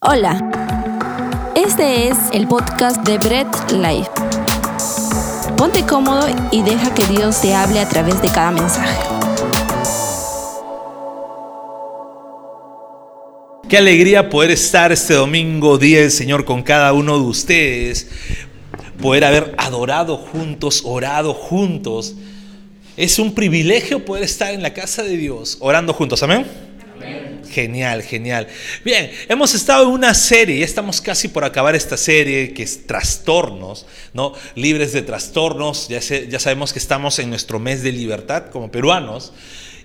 Hola, este es el podcast de Bread Life. Ponte cómodo y deja que Dios te hable a través de cada mensaje. Qué alegría poder estar este domingo día del Señor con cada uno de ustedes, poder haber adorado juntos, orado juntos. Es un privilegio poder estar en la casa de Dios orando juntos, amén. Genial, genial. Bien, hemos estado en una serie, ya estamos casi por acabar esta serie que es Trastornos, ¿no? Libres de trastornos, ya, ya sabemos que estamos en nuestro mes de libertad como peruanos.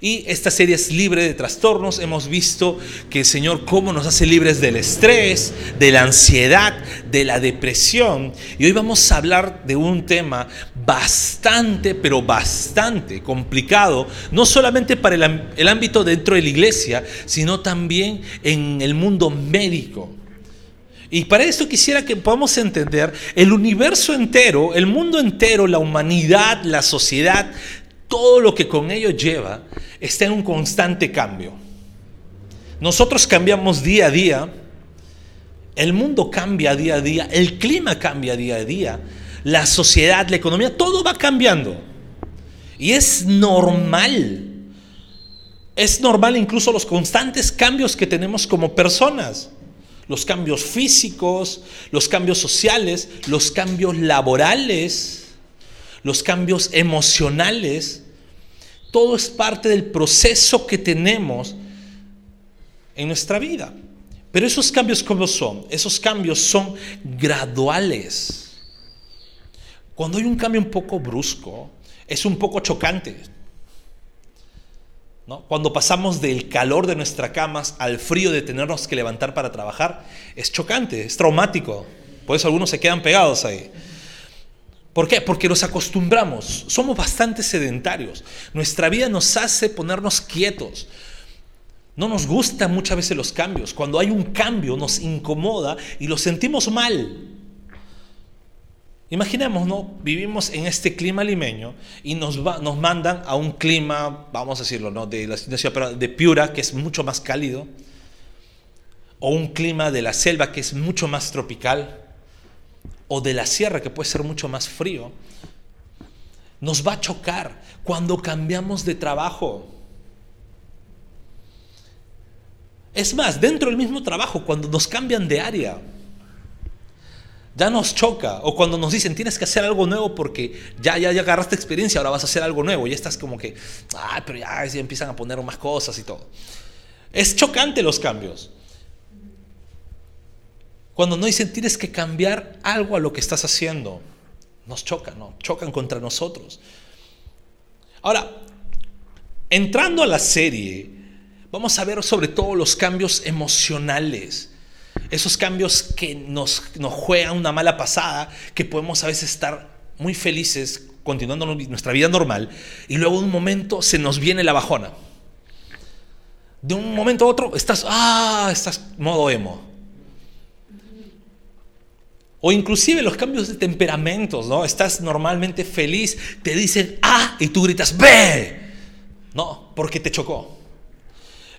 Y esta serie es libre de trastornos. Hemos visto que el Señor cómo nos hace libres del estrés, de la ansiedad, de la depresión. Y hoy vamos a hablar de un tema bastante, pero bastante complicado, no solamente para el, el ámbito dentro de la iglesia, sino también en el mundo médico. Y para esto quisiera que podamos entender el universo entero, el mundo entero, la humanidad, la sociedad, todo lo que con ello lleva, está en un constante cambio. Nosotros cambiamos día a día, el mundo cambia día a día, el clima cambia día a día, la sociedad, la economía, todo va cambiando. Y es normal. Es normal incluso los constantes cambios que tenemos como personas. Los cambios físicos, los cambios sociales, los cambios laborales, los cambios emocionales. Todo es parte del proceso que tenemos en nuestra vida. Pero esos cambios, ¿cómo son? Esos cambios son graduales. Cuando hay un cambio un poco brusco, es un poco chocante. ¿no? Cuando pasamos del calor de nuestras camas al frío de tenernos que levantar para trabajar, es chocante, es traumático. Por eso algunos se quedan pegados ahí. ¿Por qué? Porque nos acostumbramos, somos bastante sedentarios. Nuestra vida nos hace ponernos quietos. No nos gustan muchas veces los cambios. Cuando hay un cambio nos incomoda y lo sentimos mal. Imaginemos, ¿no? Vivimos en este clima limeño y nos, nos mandan a un clima, vamos a decirlo, ¿no? De, la, de Piura, que es mucho más cálido, o un clima de la selva, que es mucho más tropical o de la sierra, que puede ser mucho más frío, nos va a chocar cuando cambiamos de trabajo. Es más, dentro del mismo trabajo, cuando nos cambian de área, ya nos choca. O cuando nos dicen, tienes que hacer algo nuevo porque ya, ya, ya agarraste experiencia, ahora vas a hacer algo nuevo. Y estás como que, ay, pero ya, ya empiezan a poner más cosas y todo. Es chocante los cambios. Cuando no dicen tienes que cambiar algo a lo que estás haciendo, nos chocan, ¿no? Chocan contra nosotros. Ahora, entrando a la serie, vamos a ver sobre todo los cambios emocionales. Esos cambios que nos, nos juegan una mala pasada, que podemos a veces estar muy felices continuando nuestra vida normal y luego de un momento se nos viene la bajona. De un momento a otro estás, ah, estás modo emo o inclusive los cambios de temperamentos, ¿no? Estás normalmente feliz, te dicen A y tú gritas B. No, porque te chocó.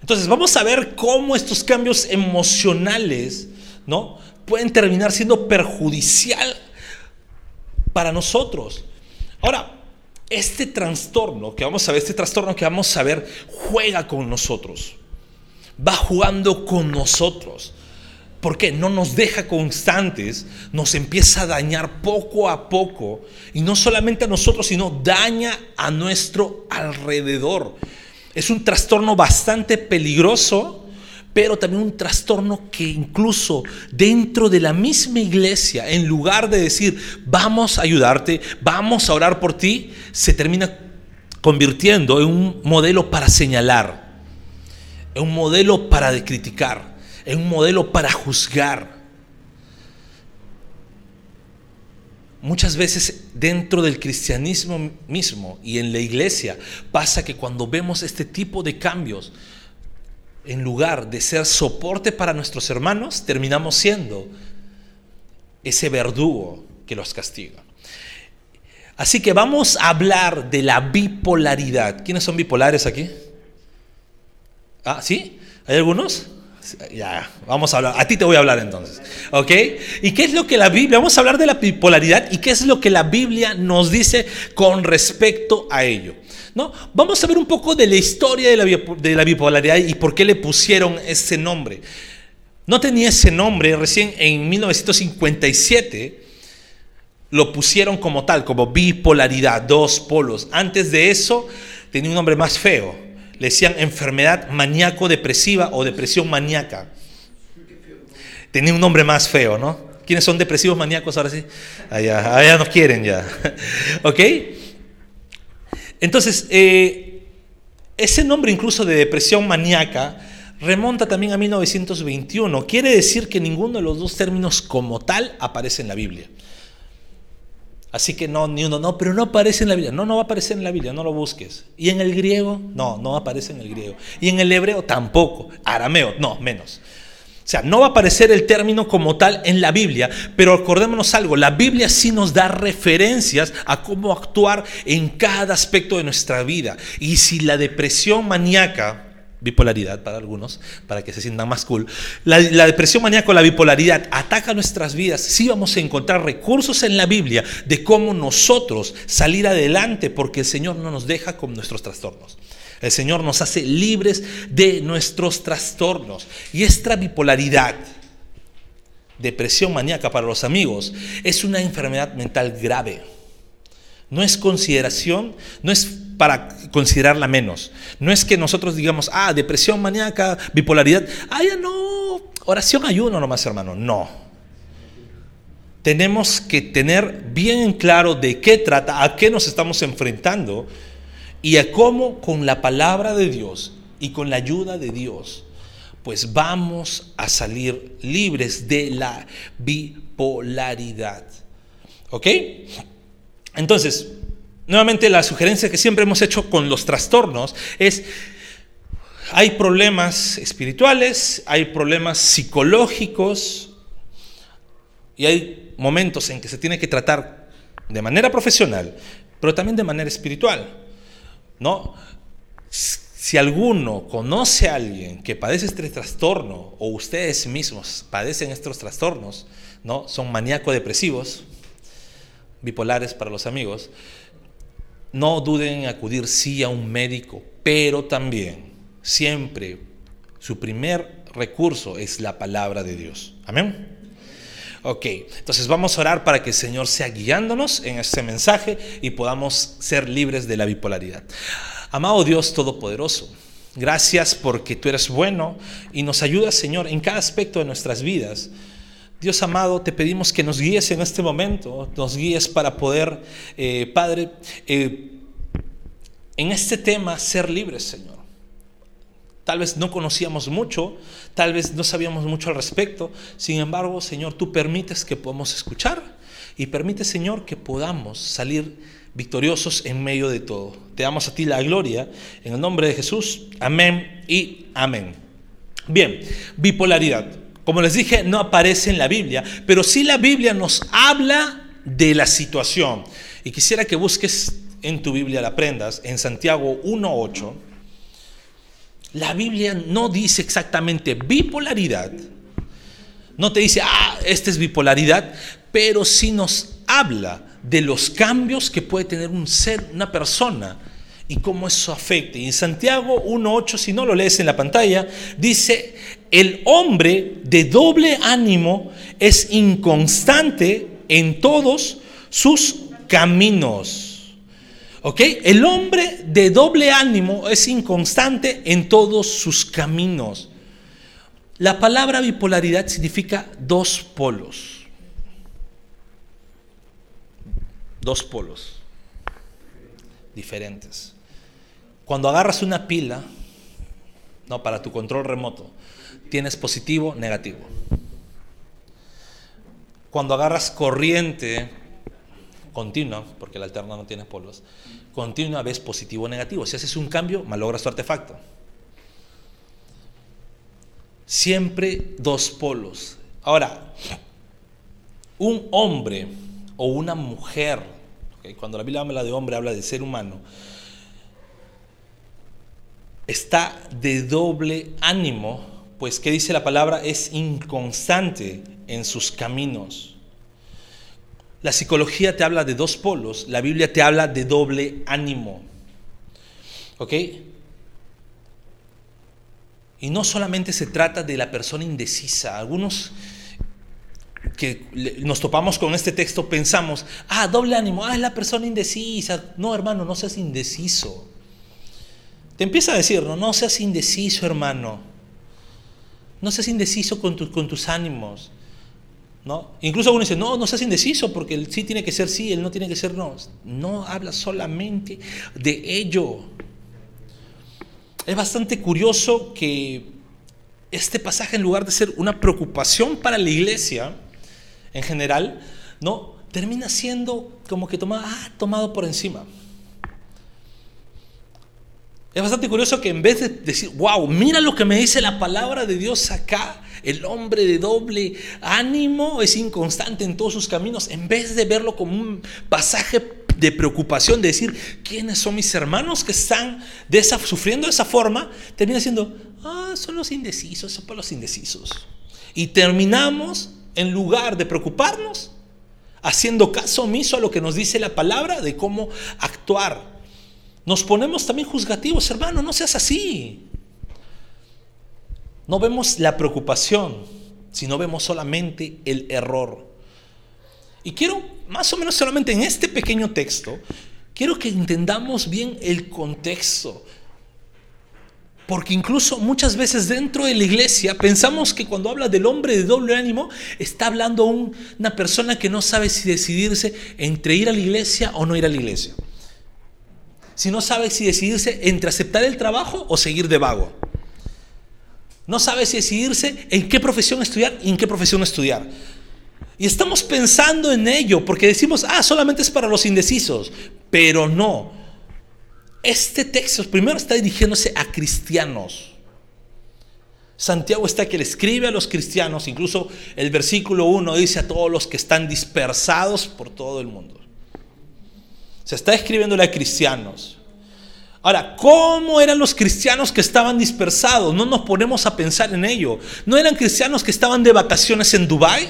Entonces vamos a ver cómo estos cambios emocionales, ¿no? Pueden terminar siendo perjudicial para nosotros. Ahora, este trastorno que vamos a ver, este trastorno que vamos a ver, juega con nosotros. Va jugando con nosotros porque no nos deja constantes, nos empieza a dañar poco a poco, y no solamente a nosotros, sino daña a nuestro alrededor. Es un trastorno bastante peligroso, pero también un trastorno que incluso dentro de la misma iglesia, en lugar de decir, vamos a ayudarte, vamos a orar por ti, se termina convirtiendo en un modelo para señalar, en un modelo para criticar en un modelo para juzgar. Muchas veces dentro del cristianismo mismo y en la iglesia pasa que cuando vemos este tipo de cambios, en lugar de ser soporte para nuestros hermanos, terminamos siendo ese verdugo que los castiga. Así que vamos a hablar de la bipolaridad. ¿Quiénes son bipolares aquí? Ah, ¿sí? ¿Hay algunos? Ya, vamos a hablar. A ti te voy a hablar entonces. ¿Ok? ¿Y qué es lo que la Biblia, vamos a hablar de la bipolaridad y qué es lo que la Biblia nos dice con respecto a ello? ¿No? Vamos a ver un poco de la historia de la, de la bipolaridad y por qué le pusieron ese nombre. No tenía ese nombre, recién en 1957 lo pusieron como tal, como bipolaridad, dos polos. Antes de eso tenía un nombre más feo. Decían enfermedad maníaco-depresiva o depresión maníaca. Tenía un nombre más feo, ¿no? ¿Quiénes son depresivos maníacos ahora sí? Allá, allá nos quieren ya. ¿Ok? Entonces, eh, ese nombre incluso de depresión maníaca remonta también a 1921. Quiere decir que ninguno de los dos términos como tal aparece en la Biblia. Así que no, ni uno, no, pero no aparece en la Biblia. No, no va a aparecer en la Biblia, no lo busques. ¿Y en el griego? No, no aparece en el griego. ¿Y en el hebreo? Tampoco. Arameo, no, menos. O sea, no va a aparecer el término como tal en la Biblia, pero acordémonos algo, la Biblia sí nos da referencias a cómo actuar en cada aspecto de nuestra vida. Y si la depresión maníaca bipolaridad para algunos, para que se sientan más cool. La, depresión maníaca o la bipolaridad ataca nuestras vidas. Sí vamos a encontrar recursos en la Biblia de cómo nosotros salir adelante porque el Señor no nos deja con nuestros trastornos. El Señor nos hace libres de nuestros trastornos. Y esta bipolaridad, depresión maníaca para los amigos, es una enfermedad mental grave. No es consideración, no es para considerarla menos. No es que nosotros digamos, ah, depresión maníaca, bipolaridad, ah, ya no, oración ayuno nomás, hermano. No. Tenemos que tener bien claro de qué trata, a qué nos estamos enfrentando y a cómo con la palabra de Dios y con la ayuda de Dios, pues vamos a salir libres de la bipolaridad. ¿Ok? Entonces, Nuevamente la sugerencia que siempre hemos hecho con los trastornos es, hay problemas espirituales, hay problemas psicológicos y hay momentos en que se tiene que tratar de manera profesional, pero también de manera espiritual. ¿no? Si alguno conoce a alguien que padece este trastorno o ustedes mismos padecen estos trastornos, ¿no? son maníaco-depresivos, bipolares para los amigos, no duden en acudir sí a un médico, pero también siempre su primer recurso es la palabra de Dios. Amén. Ok, entonces vamos a orar para que el Señor sea guiándonos en este mensaje y podamos ser libres de la bipolaridad. Amado Dios Todopoderoso, gracias porque tú eres bueno y nos ayudas, Señor, en cada aspecto de nuestras vidas. Dios amado, te pedimos que nos guíes en este momento, nos guíes para poder, eh, Padre, eh, en este tema ser libres, Señor. Tal vez no conocíamos mucho, tal vez no sabíamos mucho al respecto, sin embargo, Señor, tú permites que podamos escuchar y permite, Señor, que podamos salir victoriosos en medio de todo. Te damos a ti la gloria en el nombre de Jesús. Amén y amén. Bien, bipolaridad como les dije, no aparece en la Biblia, pero sí la Biblia nos habla de la situación. Y quisiera que busques en tu Biblia, la aprendas, en Santiago 1.8. La Biblia no dice exactamente bipolaridad. No te dice, ah, esta es bipolaridad, pero sí nos habla de los cambios que puede tener un ser, una persona, y cómo eso afecta. Y en Santiago 1.8, si no lo lees en la pantalla, dice, el hombre de doble ánimo es inconstante en todos sus caminos. ¿Ok? El hombre de doble ánimo es inconstante en todos sus caminos. La palabra bipolaridad significa dos polos. Dos polos diferentes. Cuando agarras una pila, no, para tu control remoto, tienes positivo, negativo. Cuando agarras corriente continua, porque la alterna no tiene polos, continua ves positivo o negativo. Si haces un cambio, malogras tu artefacto. Siempre dos polos. Ahora, un hombre o una mujer, cuando la Biblia habla de hombre, habla de ser humano, está de doble ánimo pues, ¿qué dice la palabra? Es inconstante en sus caminos. La psicología te habla de dos polos, la Biblia te habla de doble ánimo. ¿Ok? Y no solamente se trata de la persona indecisa. Algunos que nos topamos con este texto pensamos, ah, doble ánimo, ah, es la persona indecisa. No, hermano, no seas indeciso. Te empieza a decir, no, no seas indeciso, hermano. No seas indeciso con, con tus ánimos. ¿No? Incluso uno dice, no, no seas indeciso porque el sí tiene que ser sí, él no tiene que ser no. No habla solamente de ello. Es bastante curioso que este pasaje, en lugar de ser una preocupación para la iglesia en general, no termina siendo como que tomado, ah, tomado por encima. Es bastante curioso que en vez de decir, wow, mira lo que me dice la palabra de Dios acá, el hombre de doble ánimo es inconstante en todos sus caminos, en vez de verlo como un pasaje de preocupación, de decir, ¿quiénes son mis hermanos que están de esa, sufriendo de esa forma? Termina siendo, ah, son los indecisos, son para los indecisos. Y terminamos, en lugar de preocuparnos, haciendo caso omiso a lo que nos dice la palabra de cómo actuar. Nos ponemos también juzgativos, hermano, no seas así. No vemos la preocupación, sino vemos solamente el error. Y quiero, más o menos solamente en este pequeño texto, quiero que entendamos bien el contexto. Porque incluso muchas veces dentro de la iglesia pensamos que cuando habla del hombre de doble ánimo está hablando una persona que no sabe si decidirse entre ir a la iglesia o no ir a la iglesia. Si no sabe si decidirse entre aceptar el trabajo o seguir de vago. No sabe si decidirse en qué profesión estudiar y en qué profesión estudiar. Y estamos pensando en ello porque decimos, ah, solamente es para los indecisos. Pero no. Este texto primero está dirigiéndose a cristianos. Santiago está que le escribe a los cristianos, incluso el versículo 1 dice a todos los que están dispersados por todo el mundo. Se está escribiéndole a cristianos. Ahora, ¿cómo eran los cristianos que estaban dispersados? No nos ponemos a pensar en ello. ¿No eran cristianos que estaban de vacaciones en Dubái?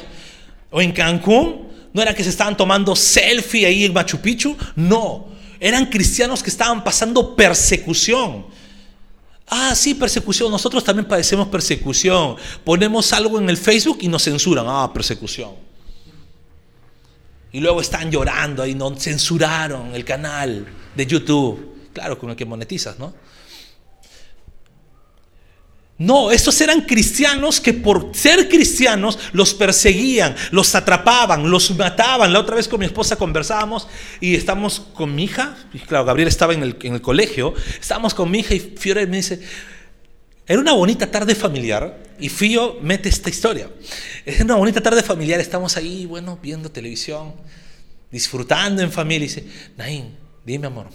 o en Cancún, no era que se estaban tomando selfie ahí en Machu Picchu, no, eran cristianos que estaban pasando persecución. Ah, sí, persecución. Nosotros también padecemos persecución. Ponemos algo en el Facebook y nos censuran. Ah, persecución. Y luego están llorando ahí, nos censuraron el canal de YouTube. Claro, con el que monetizas, ¿no? No, estos eran cristianos que por ser cristianos los perseguían, los atrapaban, los mataban. La otra vez con mi esposa conversábamos y estamos con mi hija, y claro, Gabriel estaba en el, en el colegio, estábamos con mi hija y Fiore me dice, era una bonita tarde familiar y Fío mete esta historia. Es una bonita tarde familiar, estamos ahí, bueno, viendo televisión, disfrutando en familia y dice, Nain, dime amor,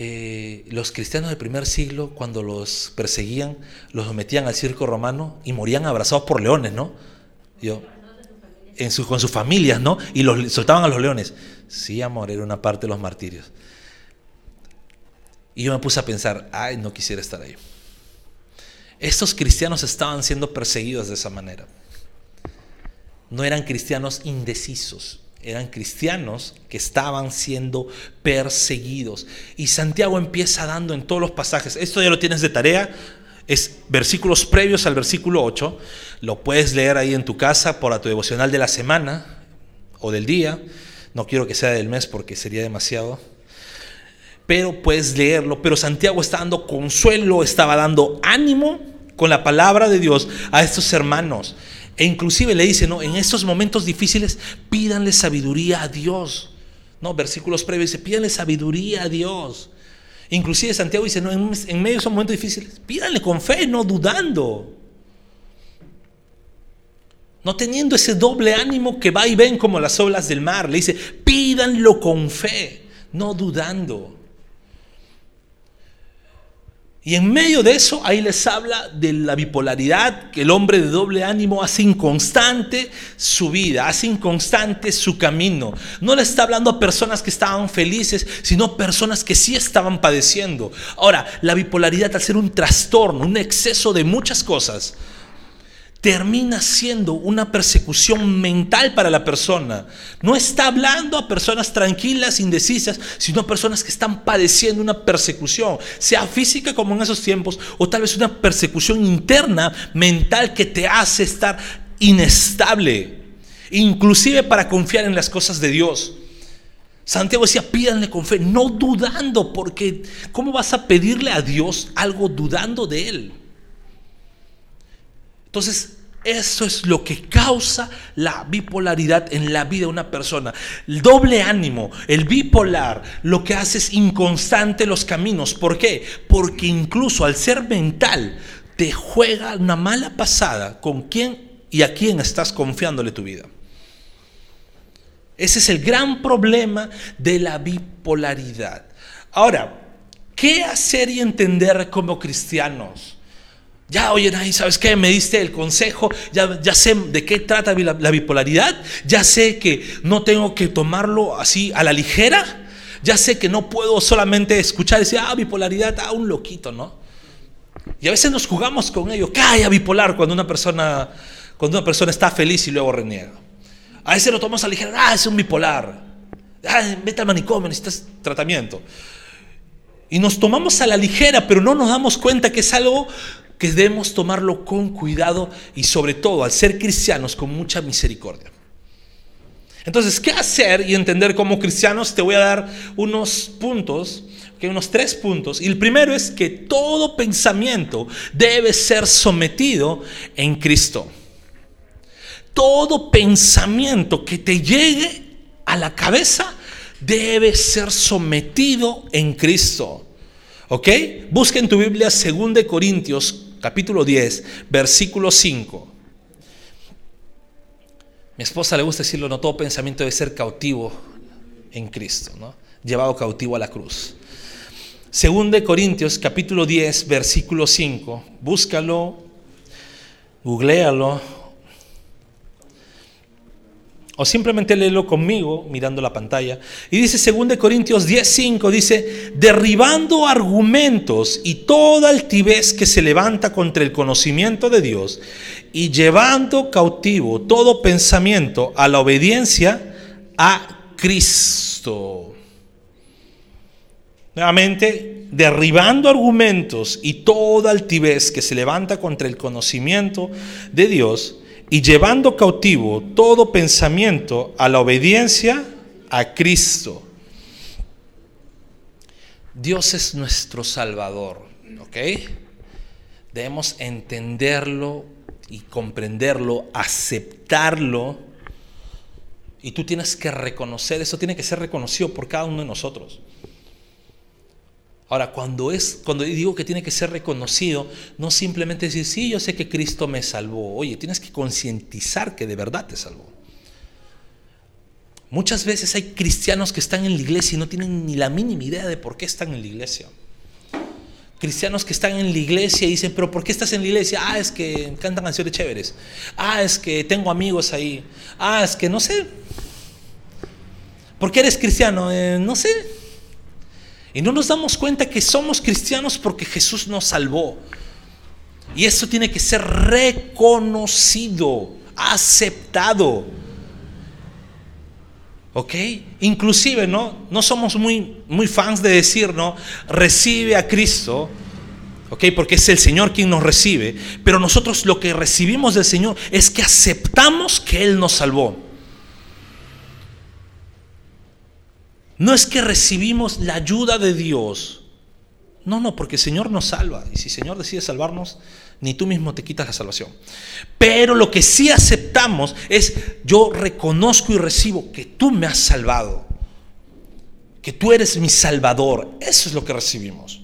eh, los cristianos del primer siglo, cuando los perseguían, los sometían al circo romano y morían abrazados por leones, ¿no? Yo, en su, con sus familias, ¿no? Y los soltaban a los leones. Sí, amor, era una parte de los martirios. Y yo me puse a pensar, ay, no quisiera estar ahí. Estos cristianos estaban siendo perseguidos de esa manera. No eran cristianos indecisos, eran cristianos que estaban siendo perseguidos. Y Santiago empieza dando en todos los pasajes, esto ya lo tienes de tarea, es versículos previos al versículo 8, lo puedes leer ahí en tu casa por tu devocional de la semana o del día, no quiero que sea del mes porque sería demasiado, pero puedes leerlo, pero Santiago está dando consuelo, estaba dando ánimo con la palabra de Dios a estos hermanos. E inclusive le dice, no, en estos momentos difíciles pídanle sabiduría a Dios. No, versículos previos dice, pídanle sabiduría a Dios. Inclusive Santiago dice, no, en, medio de esos momentos difíciles, pídanle con fe, no dudando. No teniendo ese doble ánimo que va y ven como las olas del mar. Le dice, pídanlo con fe, no dudando. Y en medio de eso, ahí les habla de la bipolaridad, que el hombre de doble ánimo hace inconstante su vida, hace inconstante su camino. No le está hablando a personas que estaban felices, sino personas que sí estaban padeciendo. Ahora, la bipolaridad al ser un trastorno, un exceso de muchas cosas, termina siendo una persecución mental para la persona. No está hablando a personas tranquilas, indecisas, sino a personas que están padeciendo una persecución, sea física como en esos tiempos, o tal vez una persecución interna, mental, que te hace estar inestable, inclusive para confiar en las cosas de Dios. Santiago decía, pídanle con fe, no dudando, porque ¿cómo vas a pedirle a Dios algo dudando de Él? Entonces, eso es lo que causa la bipolaridad en la vida de una persona. El doble ánimo, el bipolar, lo que hace es inconstante los caminos. ¿Por qué? Porque incluso al ser mental, te juega una mala pasada con quién y a quién estás confiándole tu vida. Ese es el gran problema de la bipolaridad. Ahora, ¿qué hacer y entender como cristianos? Ya, oye, Nay, ¿sabes qué? Me diste el consejo, ya, ya sé de qué trata la, la, bipolaridad, ya sé que no tengo que tomarlo así a la ligera, ya sé que no puedo solamente escuchar y decir, ah, bipolaridad, ah, un loquito, ¿no? Y a veces nos jugamos con ello, calla bipolar cuando una persona, cuando una persona está feliz y luego reniega. A veces lo tomamos a la ligera, ah, es un bipolar, ah, vete al manicomio, necesitas tratamiento. Y nos tomamos a la ligera, pero no nos damos cuenta que es algo que debemos tomarlo con cuidado y sobre todo al ser cristianos con mucha misericordia. Entonces, ¿qué hacer y entender como cristianos? Te voy a dar unos puntos, unos tres puntos. Y el primero es que todo pensamiento debe ser sometido en Cristo. Todo pensamiento que te llegue a la cabeza debe ser sometido en Cristo. ¿Ok? Busca en tu Biblia 2 Corintios capítulo 10, versículo 5. Mi esposa le gusta decirlo, no todo pensamiento debe ser cautivo en Cristo, ¿no? llevado cautivo a la cruz. Según de Corintios capítulo 10, versículo 5, búscalo, googlealo, o simplemente léelo conmigo mirando la pantalla. Y dice 2 Corintios 10:5 dice, "Derribando argumentos y toda altivez que se levanta contra el conocimiento de Dios y llevando cautivo todo pensamiento a la obediencia a Cristo." Nuevamente, derribando argumentos y toda altivez que se levanta contra el conocimiento de Dios y llevando cautivo todo pensamiento a la obediencia a Cristo. Dios es nuestro Salvador, ¿ok? Debemos entenderlo y comprenderlo, aceptarlo. Y tú tienes que reconocer, eso tiene que ser reconocido por cada uno de nosotros. Ahora, cuando, es, cuando digo que tiene que ser reconocido, no simplemente decir, sí, yo sé que Cristo me salvó. Oye, tienes que concientizar que de verdad te salvó. Muchas veces hay cristianos que están en la iglesia y no tienen ni la mínima idea de por qué están en la iglesia. Cristianos que están en la iglesia y dicen, pero ¿por qué estás en la iglesia? Ah, es que cantan canciones chéveres. Ah, es que tengo amigos ahí. Ah, es que no sé. ¿Por qué eres cristiano? Eh, no sé. Y no nos damos cuenta que somos cristianos porque Jesús nos salvó. Y eso tiene que ser reconocido, aceptado. ¿Ok? Inclusive, ¿no? No somos muy, muy fans de decir, ¿no? Recibe a Cristo. ¿Ok? Porque es el Señor quien nos recibe. Pero nosotros lo que recibimos del Señor es que aceptamos que Él nos salvó. No es que recibimos la ayuda de Dios. No, no, porque el Señor nos salva. Y si el Señor decide salvarnos, ni tú mismo te quitas la salvación. Pero lo que sí aceptamos es, yo reconozco y recibo que tú me has salvado. Que tú eres mi salvador. Eso es lo que recibimos.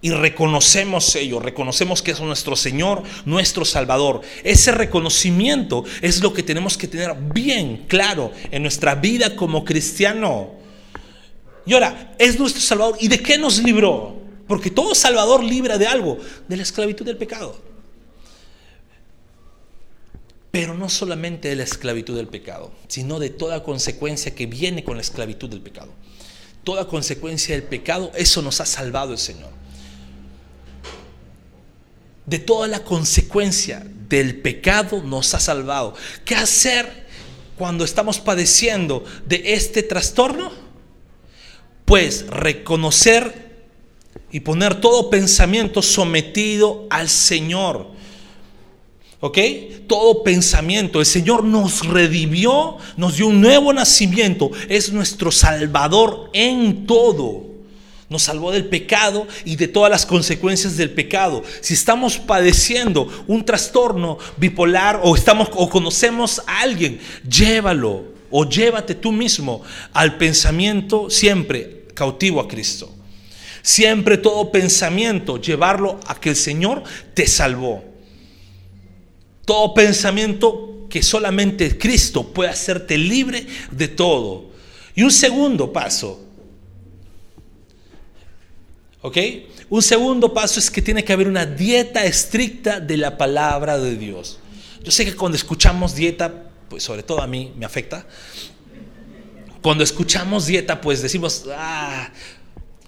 Y reconocemos ello, reconocemos que es nuestro Señor, nuestro Salvador. Ese reconocimiento es lo que tenemos que tener bien claro en nuestra vida como cristiano. Y ahora, es nuestro Salvador. ¿Y de qué nos libró? Porque todo Salvador libra de algo, de la esclavitud del pecado. Pero no solamente de la esclavitud del pecado, sino de toda consecuencia que viene con la esclavitud del pecado. Toda consecuencia del pecado, eso nos ha salvado el Señor. De toda la consecuencia del pecado nos ha salvado. ¿Qué hacer cuando estamos padeciendo de este trastorno? Pues reconocer y poner todo pensamiento sometido al Señor. ¿Ok? Todo pensamiento. El Señor nos redimió, nos dio un nuevo nacimiento. Es nuestro Salvador en todo. Nos salvó del pecado y de todas las consecuencias del pecado. Si estamos padeciendo un trastorno bipolar o estamos o conocemos a alguien, llévalo o llévate tú mismo al pensamiento siempre cautivo a Cristo. Siempre todo pensamiento llevarlo a que el Señor te salvó. Todo pensamiento que solamente Cristo puede hacerte libre de todo. Y un segundo paso, ¿Ok? Un segundo paso es que tiene que haber una dieta estricta de la palabra de Dios. Yo sé que cuando escuchamos dieta, pues sobre todo a mí me afecta. Cuando escuchamos dieta, pues decimos, ah,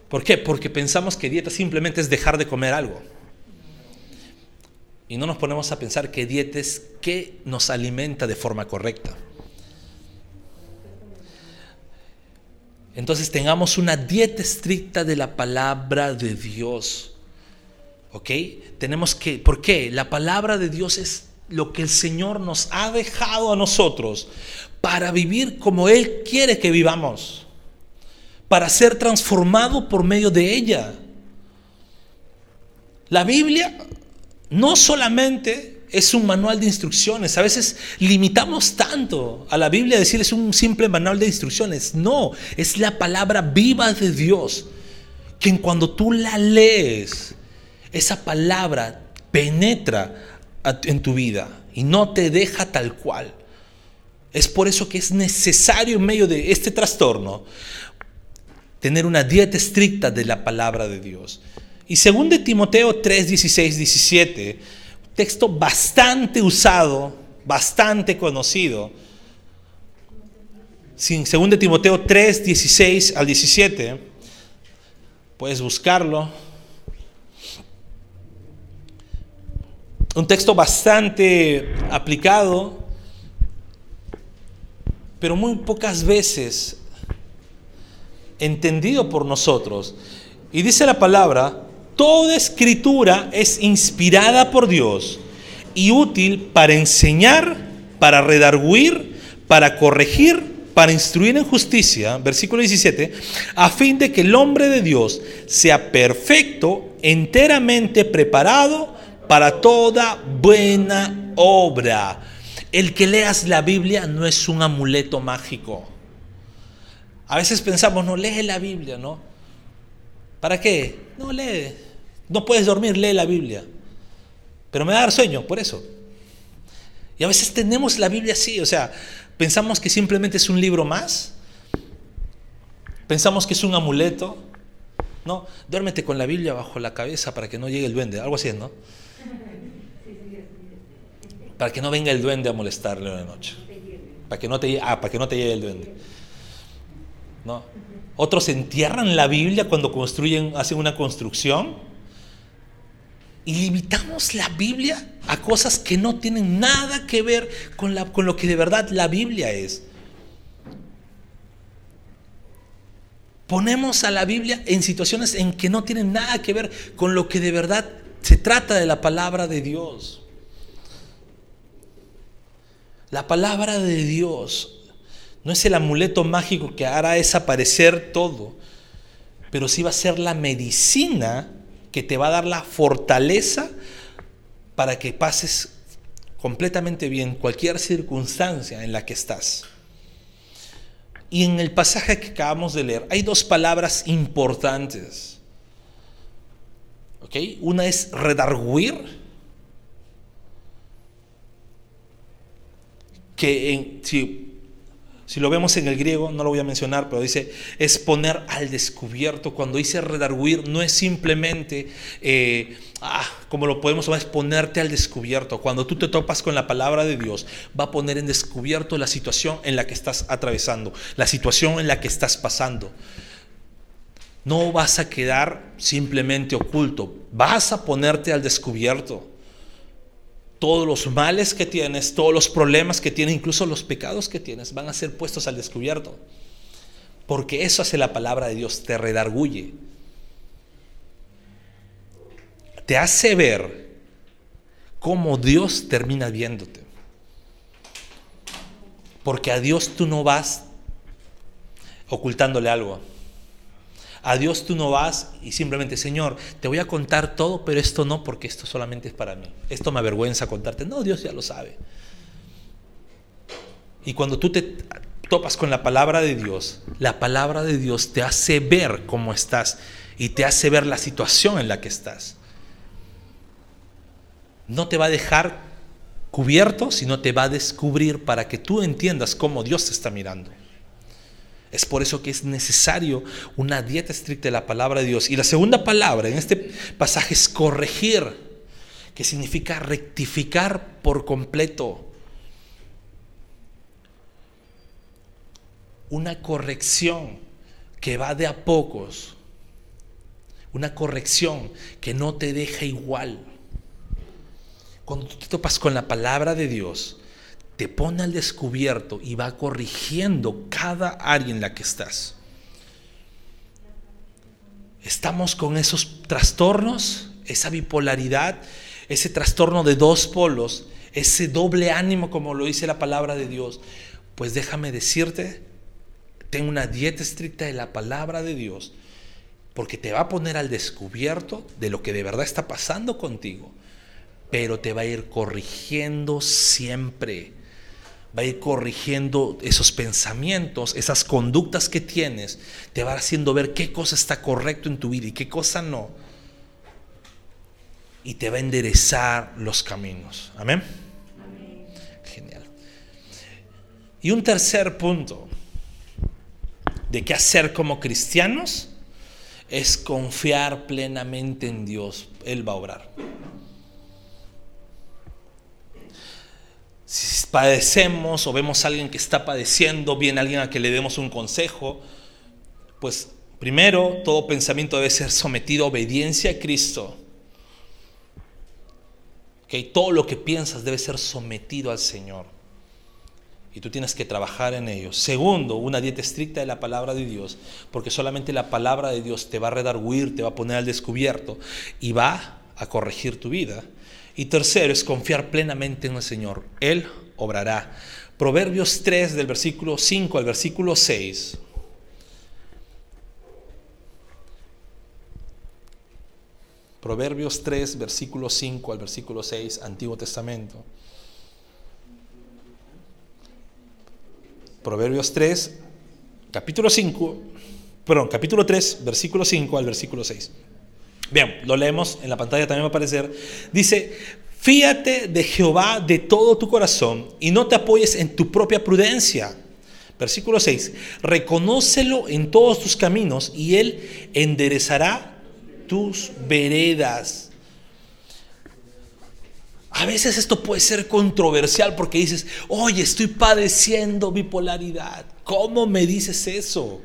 ¿por qué? Porque pensamos que dieta simplemente es dejar de comer algo. Y no nos ponemos a pensar que dieta es que nos alimenta de forma correcta. Entonces tengamos una dieta estricta de la palabra de Dios. ¿Ok? Tenemos que, ¿por qué? La palabra de Dios es lo que el Señor nos ha dejado a nosotros para vivir como Él quiere que vivamos, para ser transformado por medio de ella. La Biblia no solamente es un manual de instrucciones. A veces limitamos tanto a la Biblia a decir es un simple manual de instrucciones. No, es la palabra viva de Dios. Que cuando tú la lees, esa palabra penetra en tu vida y no te deja tal cual. Es por eso que es necesario en medio de este trastorno tener una dieta estricta de la palabra de Dios. Y según de Timoteo 3, 16, 17, texto bastante usado, bastante conocido. Sin 2 Timoteo 3, 16 al 17, puedes buscarlo. Un texto bastante aplicado, pero muy pocas veces entendido por nosotros. Y dice la palabra, Toda escritura es inspirada por Dios y útil para enseñar, para redarguir, para corregir, para instruir en justicia, versículo 17, a fin de que el hombre de Dios sea perfecto, enteramente preparado para toda buena obra. El que leas la Biblia no es un amuleto mágico. A veces pensamos, no, lee la Biblia, ¿no? ¿Para qué? No lee. No puedes dormir, lee la Biblia. Pero me va a dar sueño, por eso. Y a veces tenemos la Biblia así, o sea, pensamos que simplemente es un libro más. Pensamos que es un amuleto. No, duérmete con la Biblia bajo la cabeza para que no llegue el duende, algo así, ¿no? Para que no venga el duende a molestarle una noche. Para que no te, ah, para que no te llegue el duende. ¿No? Otros entierran la Biblia cuando construyen, hacen una construcción y limitamos la Biblia a cosas que no tienen nada que ver con, la, con lo que de verdad la Biblia es. Ponemos a la Biblia en situaciones en que no tienen nada que ver con lo que de verdad se trata de la palabra de Dios. La palabra de Dios no es el amuleto mágico que hará desaparecer todo, pero sí va a ser la medicina que te va a dar la fortaleza para que pases completamente bien cualquier circunstancia en la que estás. Y en el pasaje que acabamos de leer hay dos palabras importantes. Una es redarguir, que si, Si lo vemos en el griego, no lo voy a mencionar, pero dice, es poner al descubierto. Cuando dice redarguir, no es simplemente, eh, ah, como lo podemos llamar, es ponerte al descubierto. Cuando tú te topas con la palabra de Dios, va a poner en descubierto la situación en la que estás atravesando, la situación en la que estás pasando. No vas a quedar simplemente oculto, vas a ponerte al descubierto todos los males que tienes, todos los problemas que tienes, incluso los pecados que tienes, van a ser puestos al descubierto. Porque eso hace la palabra de Dios, te redarguye. Te hace ver cómo Dios termina viéndote. Porque a Dios tú no vas ocultándole algo. A Dios tú no vas y simplemente, Señor, te voy a contar todo, pero esto no, porque esto solamente es para mí. Esto me avergüenza contarte. No, Dios ya lo sabe. Y cuando tú te topas con la palabra de Dios, la palabra de Dios te hace ver cómo estás y te hace ver la situación en la que estás. No te va a dejar cubierto, sino te va a descubrir para que tú entiendas cómo Dios te está mirando. Es por eso que es necesario una dieta estricta de la palabra de Dios. Y la segunda palabra en este pasaje es corregir, que significa rectificar por completo. Una corrección que va de a pocos. Una corrección que no te deja igual. Cuando tú te topas con la palabra de Dios, te pone al descubierto y va corrigiendo cada área en la que estás. Estamos con esos trastornos, esa bipolaridad, ese trastorno de dos polos, ese doble ánimo como lo dice la palabra de Dios. Pues déjame decirte, ten una dieta estricta de la palabra de Dios, porque te va a poner al descubierto de lo que de verdad está pasando contigo, pero te va a ir corrigiendo siempre va a ir corrigiendo esos pensamientos, esas conductas que tienes, te va haciendo ver qué cosa está correcto en tu vida y qué cosa no. Y te va a enderezar los caminos. Amén. Genial. Y un tercer punto de qué hacer como cristianos es confiar plenamente en Dios. Él va a obrar. Si padecemos o vemos a alguien que está padeciendo, viene alguien a que le demos un consejo, pues primero todo pensamiento debe ser sometido a obediencia a Cristo. Okay, todo lo que piensas debe ser sometido al Señor. Y tú tienes que trabajar en ello. Segundo, una dieta estricta de la palabra de Dios, porque solamente la palabra de Dios te va a redarguir, te va a poner al descubierto y va a corregir tu vida. Y tercero es confiar plenamente en el Señor. Él obrará. Proverbios 3 del versículo 5 al versículo 6. Proverbios 3, versículo 5 al versículo 6, Antiguo Testamento. Proverbios 3, capítulo 5, perdón, capítulo 3, versículo 5 al versículo 6. Bien, lo leemos, en la pantalla también va a aparecer. Dice, fíate de Jehová de todo tu corazón y no te apoyes en tu propia prudencia. Versículo 6, reconócelo en todos tus caminos y él enderezará tus veredas. A veces esto puede ser controversial porque dices, oye, estoy padeciendo bipolaridad. ¿Cómo me dices eso?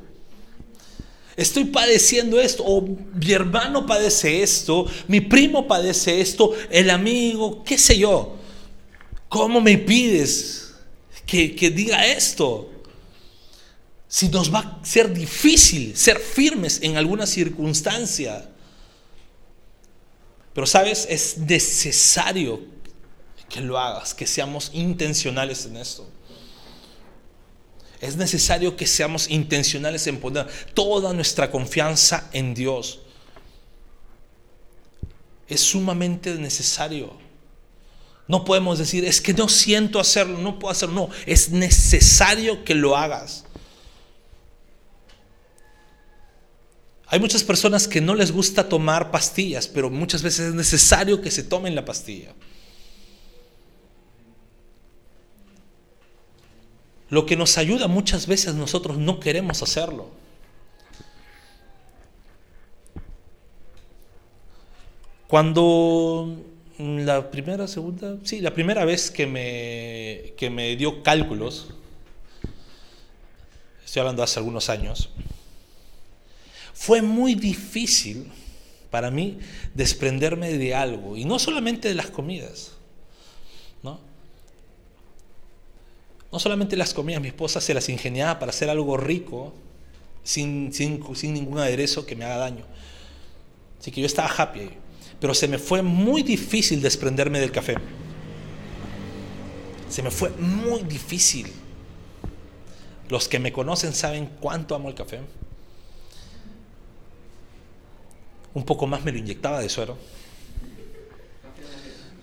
Estoy padeciendo esto, o mi hermano padece esto, mi primo padece esto, el amigo, qué sé yo. ¿Cómo me pides que, que diga esto? Si nos va a ser difícil ser firmes en alguna circunstancia. Pero sabes, es necesario que lo hagas, que seamos intencionales en esto. Es necesario que seamos intencionales en poner toda nuestra confianza en Dios. Es sumamente necesario. No podemos decir, es que no siento hacerlo, no puedo hacerlo. No, es necesario que lo hagas. Hay muchas personas que no les gusta tomar pastillas, pero muchas veces es necesario que se tomen la pastilla. Lo que nos ayuda muchas veces nosotros no queremos hacerlo. Cuando la primera, segunda, sí, la primera vez que me, que me dio cálculos, estoy hablando hace algunos años, fue muy difícil para mí desprenderme de algo, y no solamente de las comidas, ¿no? No solamente las comidas, mi esposa se las ingeniaba para hacer algo rico, sin, sin, sin ningún aderezo que me haga daño. Así que yo estaba happy pero se me fue muy difícil desprenderme del café. Se me fue muy difícil. Los que me conocen saben cuánto amo el café. Un poco más me lo inyectaba de suero.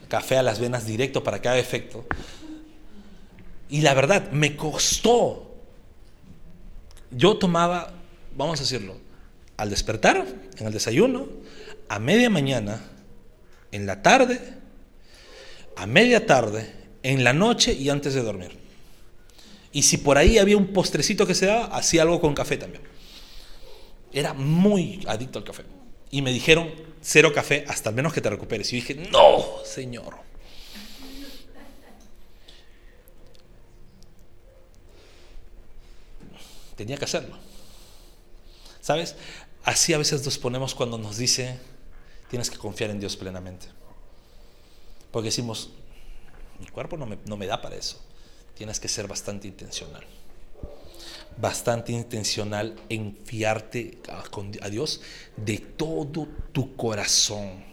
Café a las venas directo para haga efecto. Y la verdad, me costó. Yo tomaba, vamos a decirlo, al despertar, en el desayuno, a media mañana, en la tarde, a media tarde, en la noche y antes de dormir. Y si por ahí había un postrecito que se daba, hacía algo con café también. Era muy adicto al café. Y me dijeron, cero café hasta al menos que te recuperes. Y dije, no, Señor. Tenía que hacerlo. ¿Sabes? Así a veces nos ponemos cuando nos dice, tienes que confiar en Dios plenamente. Porque decimos, mi cuerpo no me, da para eso. Tienes que ser bastante intencional. Bastante intencional en fiarte a Dios de todo tu corazón.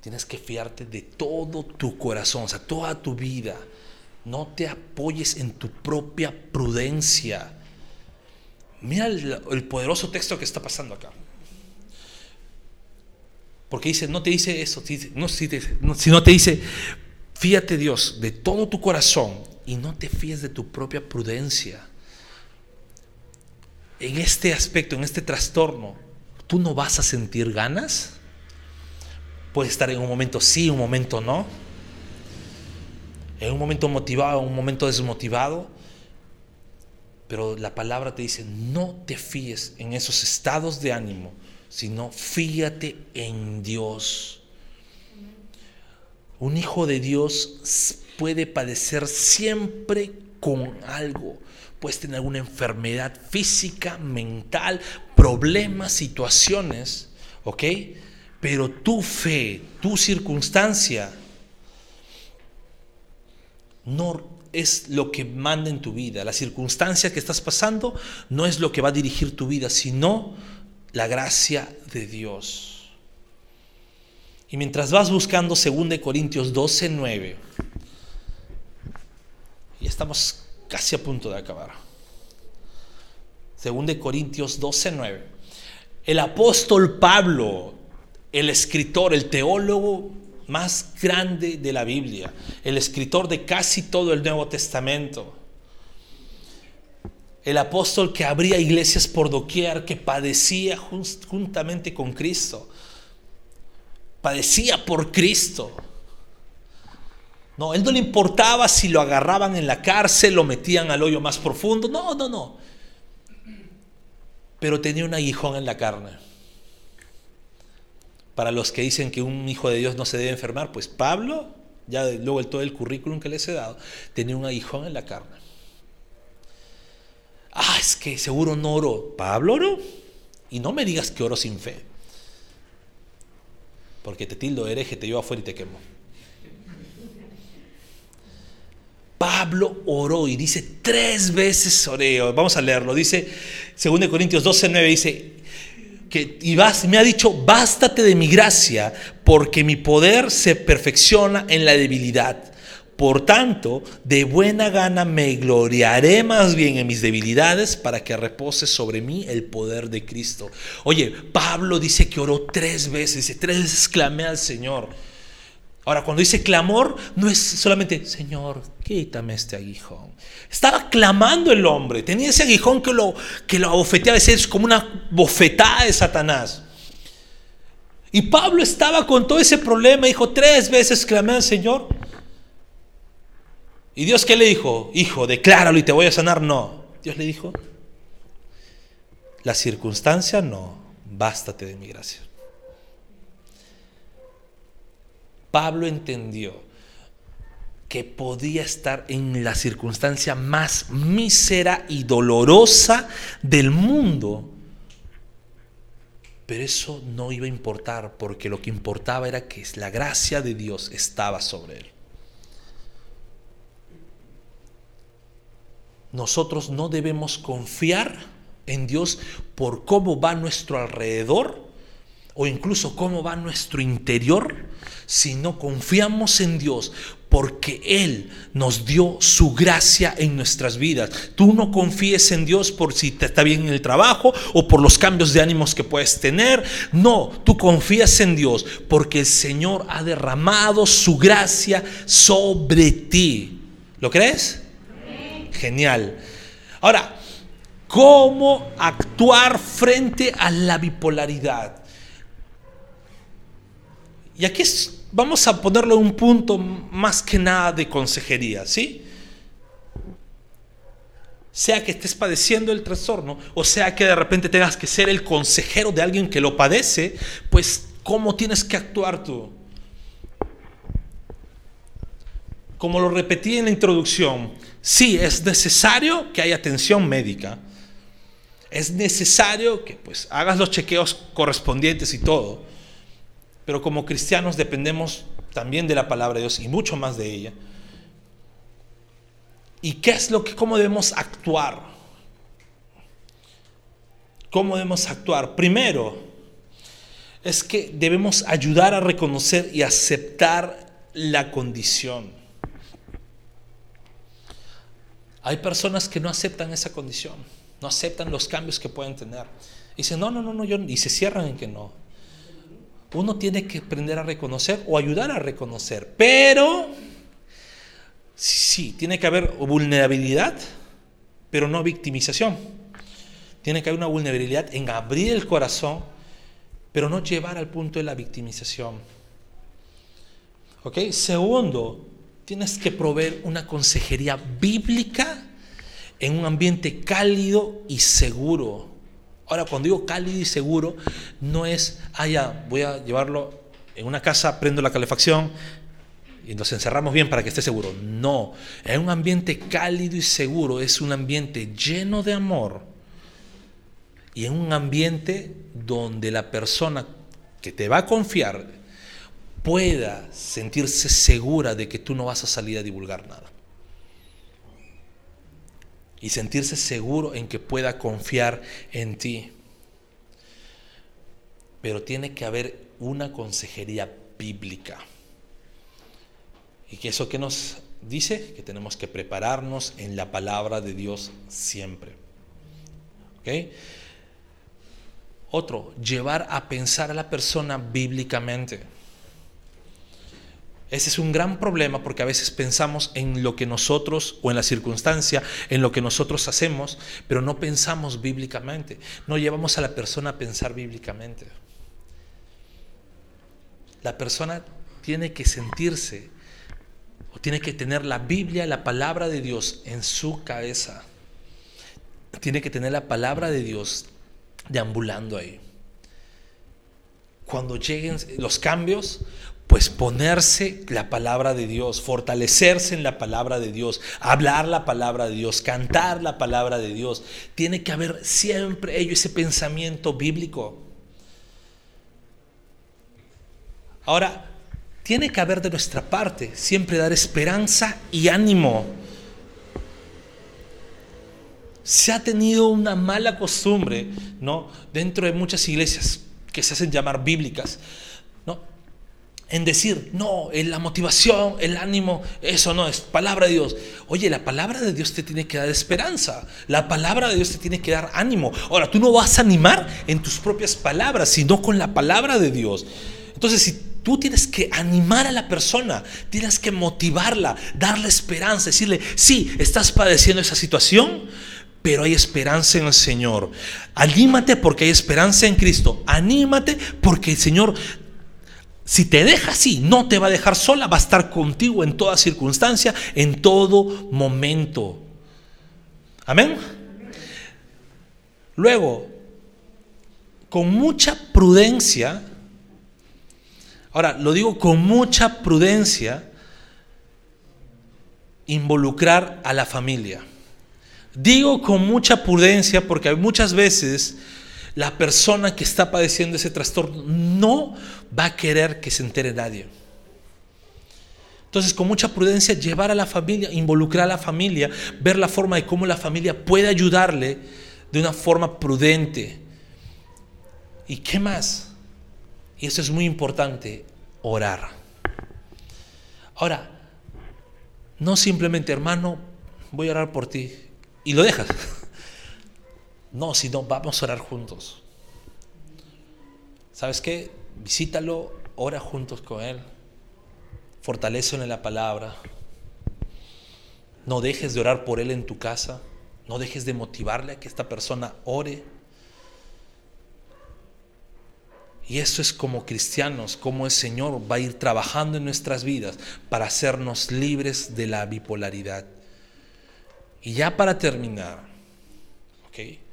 Tienes que fiarte de todo tu corazón, o sea, toda tu vida. No te apoyes en tu propia prudencia Mira el, poderoso texto que está pasando acá. Porque dice, no te dice eso, no, si no te dice, fíate Dios de todo tu corazón y no te fíes de tu propia prudencia. En este aspecto, en este trastorno, tú no vas a sentir ganas. Puedes estar en un momento sí, un momento no. En un momento motivado, en un momento desmotivado. Pero la palabra te dice, no te fíes en esos estados de ánimo, sino fíate en Dios. Un hijo de Dios puede padecer siempre con algo. Puedes tener alguna enfermedad física, mental, problemas, situaciones, ¿ok? Pero tu fe, tu circunstancia, no es lo que manda en tu vida. La circunstancia que estás pasando no es lo que va a dirigir tu vida, sino la gracia de Dios. Y mientras vas buscando 2 Corintios 12, 9, y estamos casi a punto de acabar. 2 Corintios 12, 9. El apóstol Pablo, el escritor, el teólogo, más grande de la Biblia, el escritor de casi todo el Nuevo Testamento, el apóstol que abría iglesias por doquier, que padecía juntamente con Cristo, padecía por Cristo. No, él no le importaba si lo agarraban en la cárcel, lo metían al hoyo más profundo, no, no, no. Pero tenía un aguijón en la carne para los que dicen que un hijo de Dios no se debe enfermar, pues Pablo, ya luego todo el currículum que les he dado, tenía un aguijón en la carne. Ah, es que seguro no oro. Pablo oró. Y no me digas que oro sin fe. Porque te tildo hereje, te llevo afuera y te quemo. Pablo oró y dice tres veces oré. Vamos a leerlo. Dice, 2 Corintios 12, 9, dice, que, y me ha dicho, bástate de mi gracia, porque mi poder se perfecciona en la debilidad. Por tanto, de buena gana me gloriaré más bien en mis debilidades para que repose sobre mí el poder de Cristo. Oye, Pablo dice que oró tres veces, dice, tres veces clamé al Señor. Ahora, cuando dice clamor, no es solamente, Señor, quítame este aguijón. Estaba clamando el hombre, tenía ese aguijón que lo, que lo abofeteaba, es como una bofetada de Satanás. Y Pablo estaba con todo ese problema, dijo, tres veces clamé al Señor. ¿Y Dios qué le dijo? Hijo, decláralo y te voy a sanar. No. Dios le dijo, la circunstancia no, bástate de mi gracia. Pablo entendió que podía estar en la circunstancia más mísera y dolorosa del mundo. Pero eso no iba a importar porque lo que importaba era que la gracia de Dios estaba sobre él. Nosotros no debemos confiar en Dios por cómo va nuestro alrededor o incluso cómo va nuestro interior, sino confiamos en Dios porque Él nos dio su gracia en nuestras vidas. Tú no confíes en Dios por si te está bien en el trabajo o por los cambios de ánimos que puedes tener. No, tú confías en Dios porque el Señor ha derramado su gracia sobre ti. ¿Lo crees? Genial. Ahora, ¿cómo actuar frente a la bipolaridad? Y aquí vamos a ponerlo en un punto más que nada de consejería, ¿sí? Sea que estés padeciendo el trastorno o sea que de repente tengas que ser el consejero de alguien que lo padece, pues ¿cómo tienes que actuar tú? Como lo repetí en la introducción, sí es necesario que haya atención médica. Es necesario que pues hagas los chequeos correspondientes y todo. Pero como cristianos dependemos también de la palabra de Dios y mucho más de ella. ¿Y qué es lo que cómo debemos actuar? ¿Cómo debemos actuar? Primero, es que debemos ayudar a reconocer y aceptar la condición. Hay personas que no aceptan esa condición, no aceptan los cambios que pueden tener. Dicen, no, no, no, no, yo, y se cierran en que no. Uno tiene que aprender a reconocer o ayudar a reconocer, pero sí, tiene que haber vulnerabilidad, pero no victimización. Tiene que haber una vulnerabilidad en abrir el corazón, pero no llevar al punto de la victimización. ¿Ok? Segundo, tienes que proveer una consejería bíblica en un ambiente cálido y seguro. Ahora, cuando digo cálido y seguro, no es, ah, ya, voy a llevarlo en una casa, prendo la calefacción y nos encerramos bien para que esté seguro. No, en un ambiente cálido y seguro es un ambiente lleno de amor y en un ambiente donde la persona que te va a confiar pueda sentirse segura de que tú no vas a salir a divulgar nada. Y sentirse seguro en que pueda confiar en ti. Pero tiene que haber una consejería bíblica. ¿Y que eso que nos dice? Que tenemos que prepararnos en la palabra de Dios siempre. Otro, llevar a pensar a la persona bíblicamente. Ese es un gran problema porque a veces pensamos en lo que nosotros, o en la circunstancia, en lo que nosotros hacemos, pero no pensamos bíblicamente. No llevamos a la persona a pensar bíblicamente. La persona tiene que sentirse o tiene que tener la Biblia, la palabra de Dios en su cabeza. Tiene que tener la palabra de Dios deambulando ahí. Cuando lleguen los cambios, pues ponerse la palabra de Dios, fortalecerse en la palabra de Dios, hablar la palabra de Dios, cantar la palabra de Dios. Tiene que haber siempre ello, ese pensamiento bíblico. Ahora, tiene que haber de nuestra parte siempre dar esperanza y ánimo. Se ha tenido una mala costumbre, ¿no? Dentro de muchas iglesias que se hacen llamar bíblicas, en decir, no, en la motivación, el ánimo, eso no es palabra de Dios. Oye, la palabra de Dios te tiene que dar esperanza, la palabra de Dios te tiene que dar ánimo. Ahora, tú no vas a animar en tus propias palabras, sino con la palabra de Dios. Entonces, si tú tienes que animar a la persona, tienes que motivarla, darle esperanza, decirle, sí, estás padeciendo esa situación, pero hay esperanza en el Señor. Anímate porque hay esperanza en Cristo. Anímate porque el Señor si te deja así, no te va a dejar sola, va a estar contigo en toda circunstancia, en todo momento. Amén. Luego, con mucha prudencia, ahora lo digo con mucha prudencia, involucrar a la familia. Digo con mucha prudencia porque muchas veces la persona que está padeciendo ese trastorno no va a querer que se entere nadie. Entonces, con mucha prudencia, llevar a la familia, involucrar a la familia, ver la forma de cómo la familia puede ayudarle de una forma prudente. ¿Y qué más? Y eso es muy importante, orar. Ahora, no simplemente, hermano, voy a orar por ti y lo dejas. No, sino vamos a orar juntos. ¿Sabes qué? Visítalo, ora juntos con él. Fortalecelo en la palabra. No dejes de orar por él en tu casa. No dejes de motivarle a que esta persona ore. Y eso es como cristianos, como el Señor va a ir trabajando en nuestras vidas para hacernos libres de la bipolaridad. Y ya para terminar, ¿ok?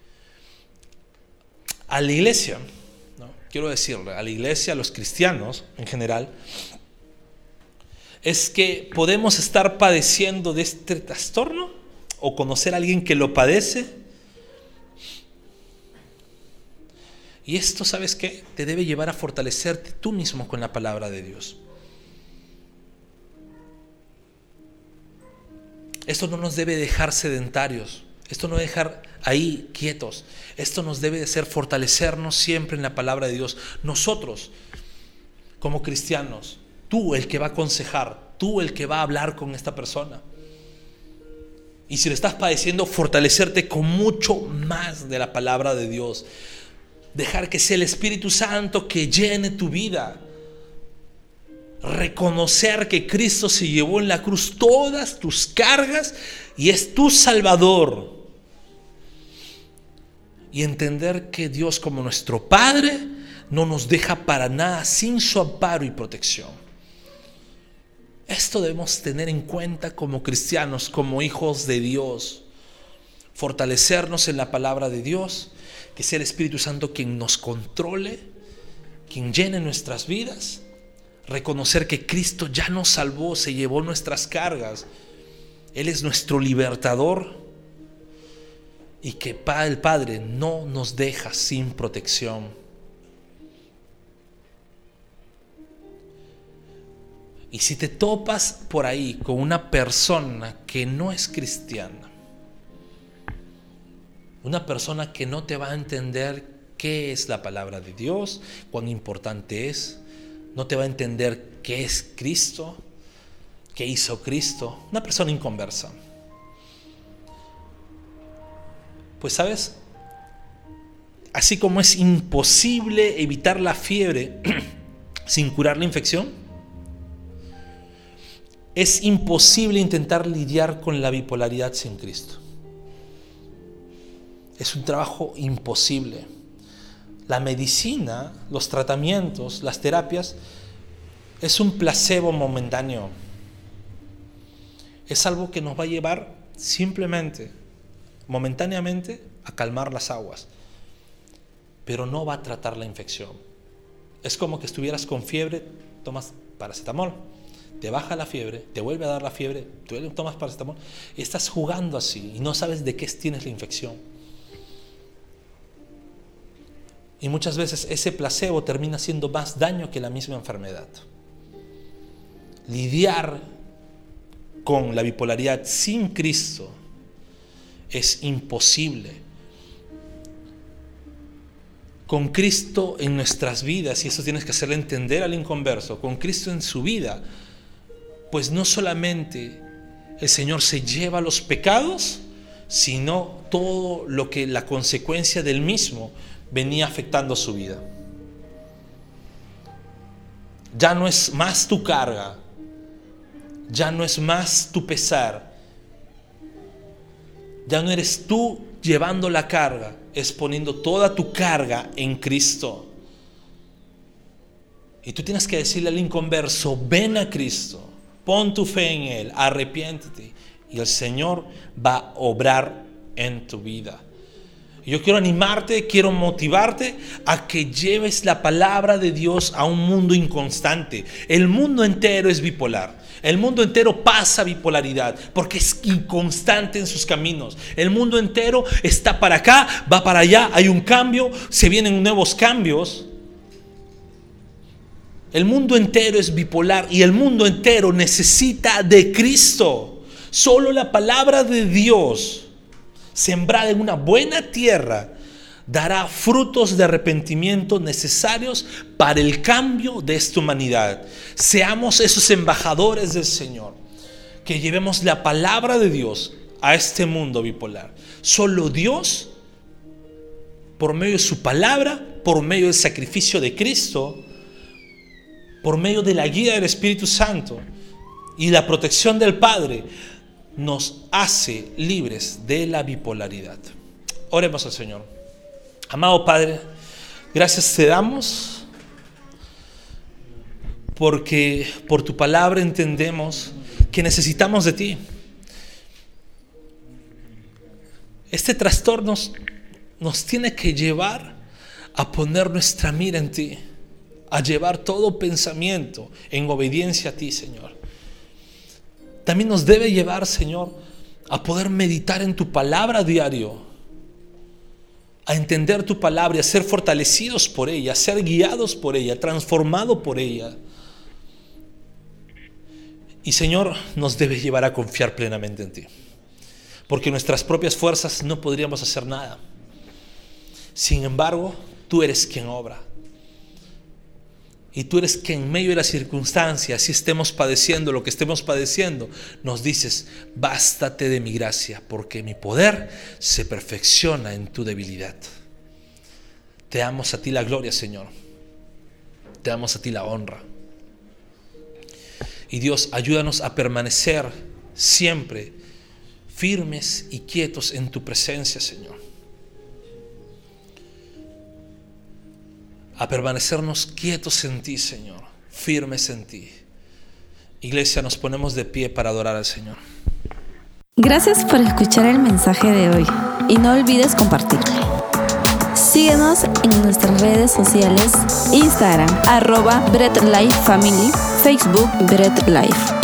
A la iglesia, quiero decirle, a la iglesia, a los cristianos en general, es que podemos estar padeciendo de este trastorno o conocer a alguien que lo padece. Y esto, ¿sabes qué? Te debe llevar a fortalecerte tú mismo con la palabra de Dios. Esto no nos debe dejar sedentarios. Esto no dejar ahí quietos. Esto nos debe de hacer fortalecernos siempre en la palabra de Dios. Nosotros, como cristianos, tú el que va a aconsejar, tú el que va a hablar con esta persona. Y si lo estás padeciendo, fortalecerte con mucho más de la palabra de Dios. Dejar que sea el Espíritu Santo que llene tu vida. Reconocer que Cristo se llevó en la cruz todas tus cargas y es tu Salvador y entender que Dios como nuestro Padre no nos deja para nada sin su amparo y protección. Esto debemos tener en cuenta como cristianos, como hijos de Dios. Fortalecernos en la palabra de Dios, que sea el Espíritu Santo quien nos controle, quien llene nuestras vidas. Reconocer que Cristo ya nos salvó, se llevó nuestras cargas. Él es nuestro libertador y que el Padre no nos deja sin protección. Y si te topas por ahí con una persona que no es cristiana, una persona que no te va a entender qué es la palabra de Dios, cuán importante es, no te va a entender qué es Cristo, qué hizo Cristo, una persona inconversa Pues sabes, así como es imposible evitar la fiebre sin curar la infección, es imposible intentar lidiar con la bipolaridad sin Cristo. Es un trabajo imposible. La medicina, los tratamientos, las terapias, es un placebo momentáneo. Es algo que nos va a llevar simplemente momentáneamente a calmar las aguas, pero no va a tratar la infección. Es como que estuvieras con fiebre, tomas paracetamol, te baja la fiebre, te vuelve a dar la fiebre, tomas paracetamol, y estás jugando así y no sabes de qué tienes la infección. Y muchas veces ese placebo termina haciendo más daño que la misma enfermedad. Lidiar con la bipolaridad sin Cristo es imposible. Con Cristo en nuestras vidas, y eso tienes que hacerle entender al inconverso, con Cristo en su vida, pues no solamente el Señor se lleva los pecados, sino todo lo que la consecuencia del mismo venía afectando su vida. Ya no es más tu carga, ya no es más tu pesar, ya no eres tú llevando la carga, es poniendo toda tu carga en Cristo. Y tú tienes que decirle al inconverso, ven a Cristo, pon tu fe en Él, arrepiéntete. Y el Señor va a obrar en tu vida. Yo quiero animarte, quiero motivarte a que lleves la palabra de Dios a un mundo inconstante. El mundo entero es bipolar. El mundo entero pasa bipolaridad porque es inconstante en sus caminos. El mundo entero está para acá, va para allá, hay un cambio, se vienen nuevos cambios. El mundo entero es bipolar y el mundo entero necesita de Cristo. Solo la palabra de Dios, sembrada en una buena tierra, dará frutos de arrepentimiento necesarios para el cambio de esta humanidad. Seamos esos embajadores del Señor, que llevemos la palabra de Dios a este mundo bipolar. Solo Dios, por medio de su palabra, por medio del sacrificio de Cristo, por medio de la guía del Espíritu Santo y la protección del Padre, nos hace libres de la bipolaridad. Oremos al Señor. Amado Padre, gracias te damos porque por tu palabra entendemos que necesitamos de ti. Este trastorno nos, tiene que llevar a poner nuestra mira en ti, a llevar todo pensamiento en obediencia a ti, Señor. También nos debe llevar, Señor, a poder meditar en tu palabra diario a entender tu palabra, a ser fortalecidos por ella, a ser guiados por ella, transformados por ella. Y Señor, nos debe llevar a confiar plenamente en ti. Porque nuestras propias fuerzas no podríamos hacer nada. Sin embargo, tú eres quien obra. Y tú eres que en medio de las circunstancias, si estemos padeciendo lo que estemos padeciendo, nos dices, bástate de mi gracia, porque mi poder se perfecciona en tu debilidad. Te damos a ti la gloria, Señor. Te damos a ti la honra. Y Dios, ayúdanos a permanecer siempre firmes y quietos en tu presencia, Señor. A permanecernos quietos en ti, Señor, firmes en ti. Iglesia, nos ponemos de pie para adorar al Señor. Gracias por escuchar el mensaje de hoy y no olvides compartirlo. Síguenos en nuestras redes sociales, Instagram, arroba Bread Life Family, Facebook Bread Life.